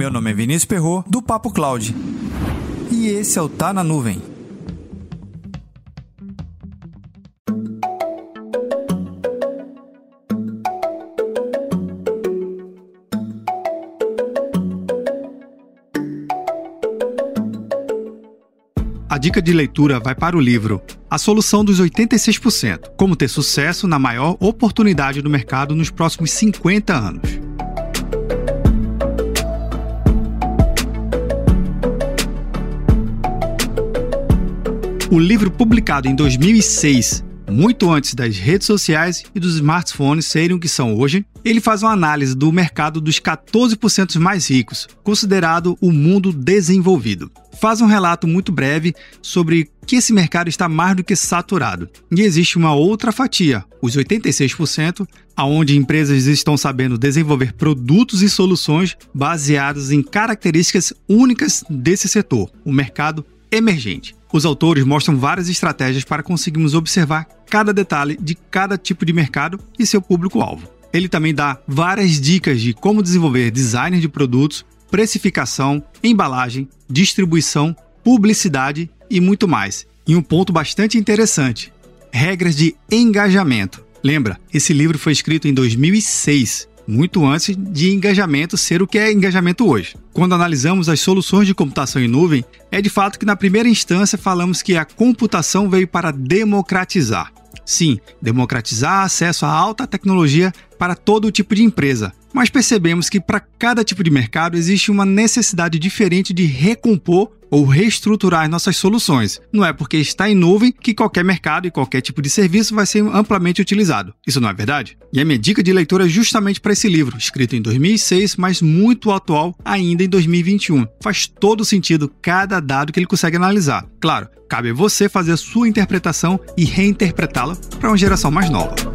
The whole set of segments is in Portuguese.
Meu nome é Vinícius Perro do Papo Cloud. E esse é o Tá na Nuvem. A dica de leitura vai para o livro A Solução dos 86%: Como ter sucesso na maior oportunidade do mercado nos próximos 50 anos. O livro, publicado em 2006, muito antes das redes sociais e dos smartphones serem o que são hoje, ele faz uma análise do mercado dos 14% mais ricos, considerado o mundo desenvolvido. Faz um relato muito breve sobre que esse mercado está mais do que saturado. E existe uma outra fatia, os 86%, aonde empresas estão sabendo desenvolver produtos e soluções baseados em características únicas desse setor, o mercado emergente. Os autores mostram várias estratégias para conseguirmos observar cada detalhe de cada tipo de mercado e seu público-alvo. Ele também dá várias dicas de como desenvolver design de produtos, precificação, embalagem, distribuição, publicidade e muito mais. E um ponto bastante interessante: regras de engajamento. Lembra, esse livro foi escrito em 2006 muito antes de engajamento ser o que é engajamento hoje. Quando analisamos as soluções de computação em nuvem, é de fato que na primeira instância falamos que a computação veio para democratizar. Sim, democratizar acesso à alta tecnologia para todo tipo de empresa. Mas percebemos que para cada tipo de mercado existe uma necessidade diferente de recompor ou reestruturar nossas soluções. Não é porque está em nuvem que qualquer mercado e qualquer tipo de serviço vai ser amplamente utilizado. Isso não é verdade? E a minha dica de leitura é justamente para esse livro, escrito em 2006, mas muito atual ainda em 2021. Faz todo sentido cada dado que ele consegue analisar. Claro, cabe a você fazer a sua interpretação e reinterpretá-la para uma geração mais nova.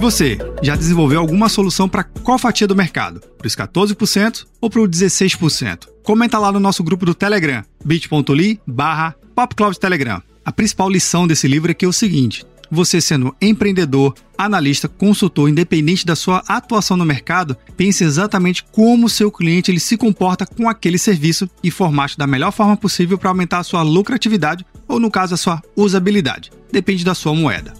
Você, já desenvolveu alguma solução para qual fatia do mercado? Para os 14% ou para os 16%? Comenta lá no nosso grupo do Telegram, bit.ly barra Telegram. A principal lição desse livro é que é o seguinte, você sendo empreendedor, analista, consultor, independente da sua atuação no mercado, pense exatamente como o seu cliente ele se comporta com aquele serviço e formate da melhor forma possível para aumentar a sua lucratividade ou, no caso, a sua usabilidade. Depende da sua moeda.